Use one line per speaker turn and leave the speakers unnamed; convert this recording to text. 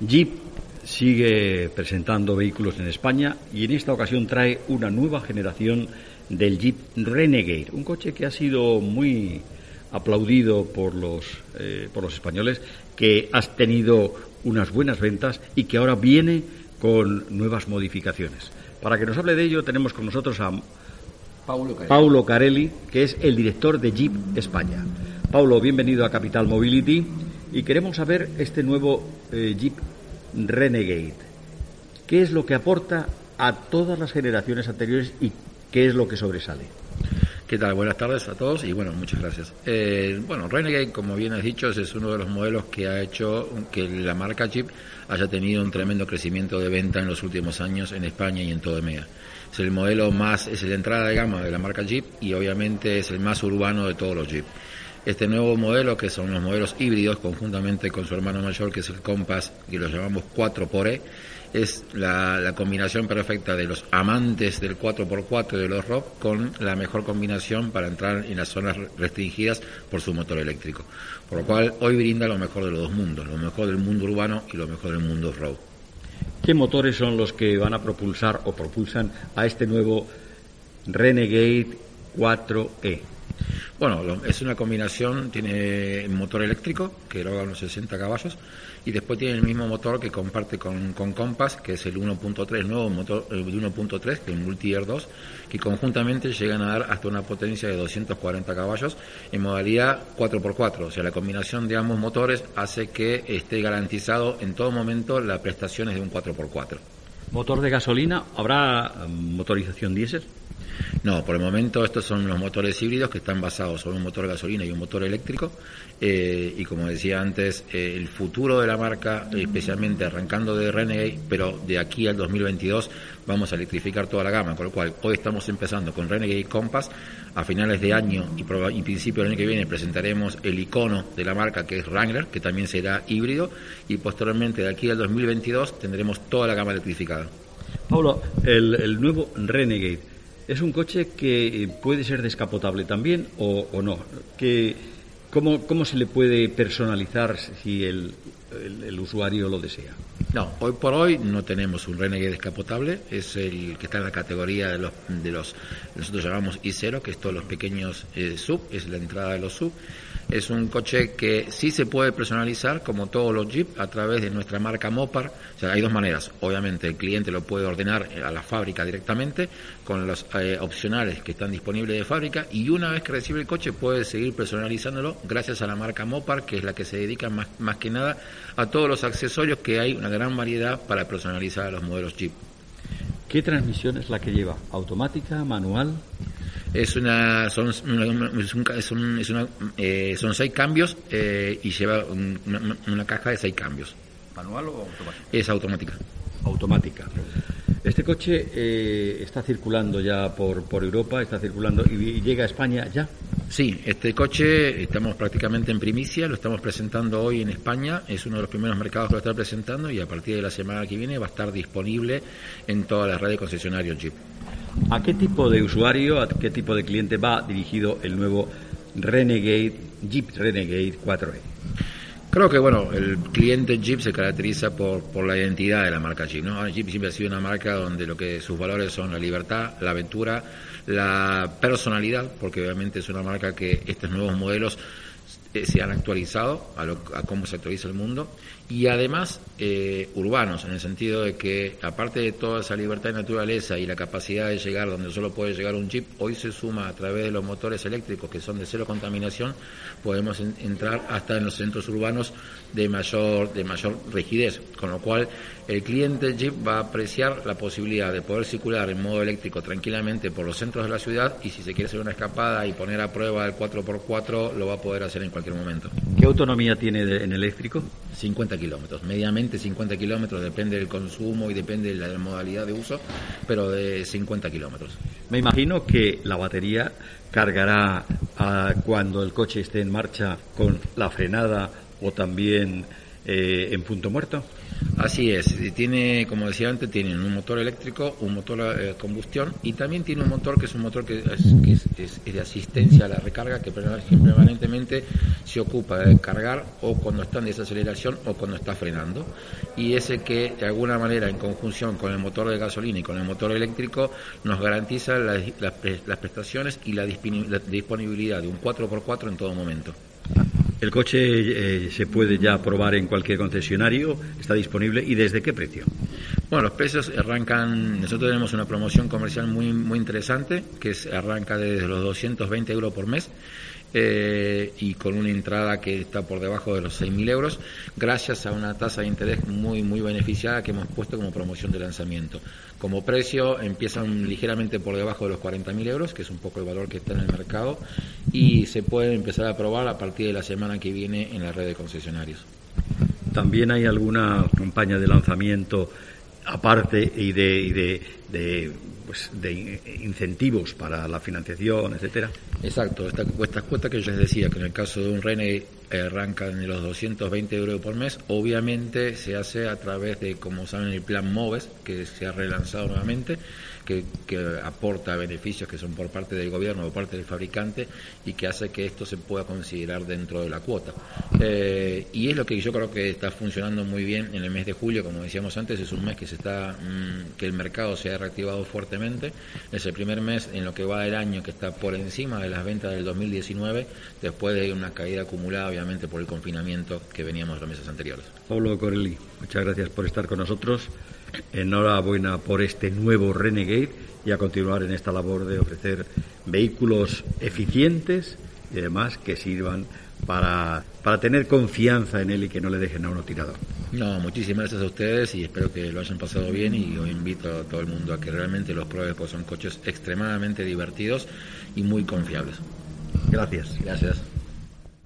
Jeep sigue presentando vehículos en España y en esta ocasión trae una nueva generación del Jeep Renegade, un coche que ha sido muy aplaudido por los, eh, por los españoles, que ha tenido unas buenas ventas y que ahora viene con nuevas modificaciones. Para que nos hable de ello tenemos con nosotros a Paulo Carelli, que es el director de Jeep España. Paulo, bienvenido a Capital Mobility y queremos saber este nuevo eh, Jeep Renegade. ¿Qué es lo que aporta a todas las generaciones anteriores y qué es lo que sobresale?
¿Qué tal? Buenas tardes a todos y bueno, muchas gracias. Eh, bueno, Renegade, como bien has dicho, es uno de los modelos que ha hecho que la marca Jeep haya tenido un tremendo crecimiento de venta en los últimos años en España y en todo EMEA. Es el modelo más, es la entrada de gama de la marca Jeep y obviamente es el más urbano de todos los Jeep. Este nuevo modelo, que son los modelos híbridos, conjuntamente con su hermano mayor, que es el Compass, que lo llamamos 4xe, es la, combinación perfecta de los amantes del 4x4 de los rock con la mejor combinación para entrar en las zonas restringidas por su motor eléctrico. Por lo cual hoy brinda lo mejor de los dos mundos, lo mejor del mundo urbano y lo mejor del mundo road.
¿Qué motores son los que van a propulsar o propulsan a este nuevo Renegade 4E?
Bueno, es una combinación, tiene motor eléctrico, que logra unos 60 caballos, y después tiene el mismo motor que comparte con, con Compass, que es el 1.3, el nuevo motor de 1.3, que es el Multi-Air 2, que conjuntamente llegan a dar hasta una potencia de 240 caballos en modalidad 4x4. O sea, la combinación de ambos motores hace que esté garantizado en todo momento las prestaciones de un 4x4.
¿Motor de gasolina? ¿Habrá mm, motorización diésel?
No, por el momento estos son los motores híbridos que están basados sobre un motor de gasolina y un motor eléctrico. Eh, y como decía antes, eh, el futuro de la marca, especialmente arrancando de Renegade, pero de aquí al 2022 vamos a electrificar toda la gama, con lo cual hoy estamos empezando con Renegade Compass. A finales de año y, y principio del año que viene presentaremos el icono de la marca que es Wrangler, que también será híbrido. Y posteriormente, de aquí al 2022, tendremos toda la gama electrificada.
Pablo, el nuevo Renegade es un coche que puede ser descapotable también o, no. Que, ¿cómo, ¿Cómo se le puede personalizar si el, el, usuario lo desea?
No, hoy por hoy no tenemos un Renegade descapotable, es el que está en la categoría de los, de los nosotros llamamos I0, que es todos los pequeños eh, sub, es la entrada de los sub. Es un coche que sí se puede personalizar, como todos los Jeep, a través de nuestra marca Mopar. O sea, hay dos maneras. Obviamente, el cliente lo puede ordenar a la fábrica directamente, con los eh, opcionales que están disponibles de fábrica, y una vez que recibe el coche puede seguir personalizándolo gracias a la marca Mopar, que es la que se dedica más, más que nada a todos los accesorios que hay una gran variedad para personalizar los modelos Jeep.
¿Qué transmisión es la que lleva? ¿Automática, manual?
Es una, son, eh, son seis cambios eh, y lleva una, caja de seis cambios.
¿Manual o automática?
Es automática.
Automática. Este coche eh, está circulando ya por, por Europa, está circulando y llega a España ya.
Sí, este coche estamos prácticamente en primicia, lo estamos presentando hoy en España, es uno de los primeros mercados que lo está presentando y a partir de la semana que viene va a estar disponible en todas las redes concesionarios Jeep.
¿A qué tipo de usuario, a qué tipo de cliente va dirigido el nuevo Renegade, Jeep Renegade 4E?
Creo que bueno, el cliente Jeep se caracteriza por, por la identidad de la marca Jeep, ¿no? Jeep siempre ha sido una marca donde lo que sus valores son la libertad, la aventura, la personalidad, porque obviamente es una marca que estos nuevos modelos se han actualizado a, lo, a cómo se actualiza el mundo. Y además eh, urbanos, en el sentido de que aparte de toda esa libertad de naturaleza y la capacidad de llegar donde solo puede llegar un chip, hoy se suma a través de los motores eléctricos que son de cero contaminación, podemos entrar hasta en los centros urbanos de mayor, de mayor rigidez, con lo cual el cliente Jeep va a apreciar la posibilidad de poder circular en modo eléctrico tranquilamente por los centros de la ciudad y si se quiere hacer una escapada y poner a prueba el 4x4 lo va a poder hacer en cualquier momento.
¿Qué autonomía tiene en eléctrico?
50 kilómetros, mediamente 50 kilómetros, depende del consumo y depende de la modalidad de uso, pero de 50 kilómetros.
Me imagino que la batería cargará ah, cuando el coche esté en marcha con la frenada o también eh, en punto muerto.
Así es, tiene, como decía antes, tiene un motor eléctrico, un motor de eh, combustión y también tiene un motor que es un motor que es, de asistencia a la recarga que permanentemente se ocupa de cargar o cuando está en desaceleración o cuando está frenando. Y ese que de alguna manera en conjunción con el motor de gasolina y con el motor eléctrico nos garantiza las prestaciones y la disponibilidad de un 4x4 en todo momento.
El coche eh, se puede ya probar en cualquier concesionario, está disponible y desde qué precio.
Bueno, los precios arrancan, nosotros tenemos una promoción comercial muy muy interesante que arranca desde los 220 euros por mes eh, y con una entrada que está por debajo de los 6.000 euros, gracias a una tasa de interés muy, muy beneficiada que hemos puesto como promoción de lanzamiento. Como precio empiezan ligeramente por debajo de los 40.000 euros, que es un poco el valor que está en el mercado, y se puede empezar a probar a partir de la semana que viene en la red de concesionarios.
¿También hay alguna campaña de lanzamiento aparte y de, de pues, de incentivos para la financiación, etcétera.
Exacto, esta, cuotas que yo les decía, que en el caso de un Rene arrancan en los 220 euros por mes, obviamente se hace a través de, como saben, el plan MOVES, que se ha relanzado nuevamente, que, aporta beneficios que son por parte del gobierno o por parte del fabricante y que hace que esto se pueda considerar dentro de la cuota. Eh, y es lo que yo creo que está funcionando muy bien en el mes de julio, como decíamos antes, es un mes que se está mm, que el mercado se ha reactivado fuertemente. Es el primer mes en lo que va del año que está por encima de las ventas del 2019, después de una caída acumulada, obviamente, por el confinamiento que veníamos los meses anteriores.
Pablo Corelli, muchas gracias por estar con nosotros. Enhorabuena por este nuevo Renegade y a continuar en esta labor de ofrecer vehículos eficientes y además que sirvan para, para tener confianza en él y que no le dejen a uno tirado.
No, muchísimas gracias a ustedes y espero que lo hayan pasado bien y os invito a todo el mundo a que realmente los pruebe porque son coches extremadamente divertidos y muy confiables.
Gracias.
Gracias.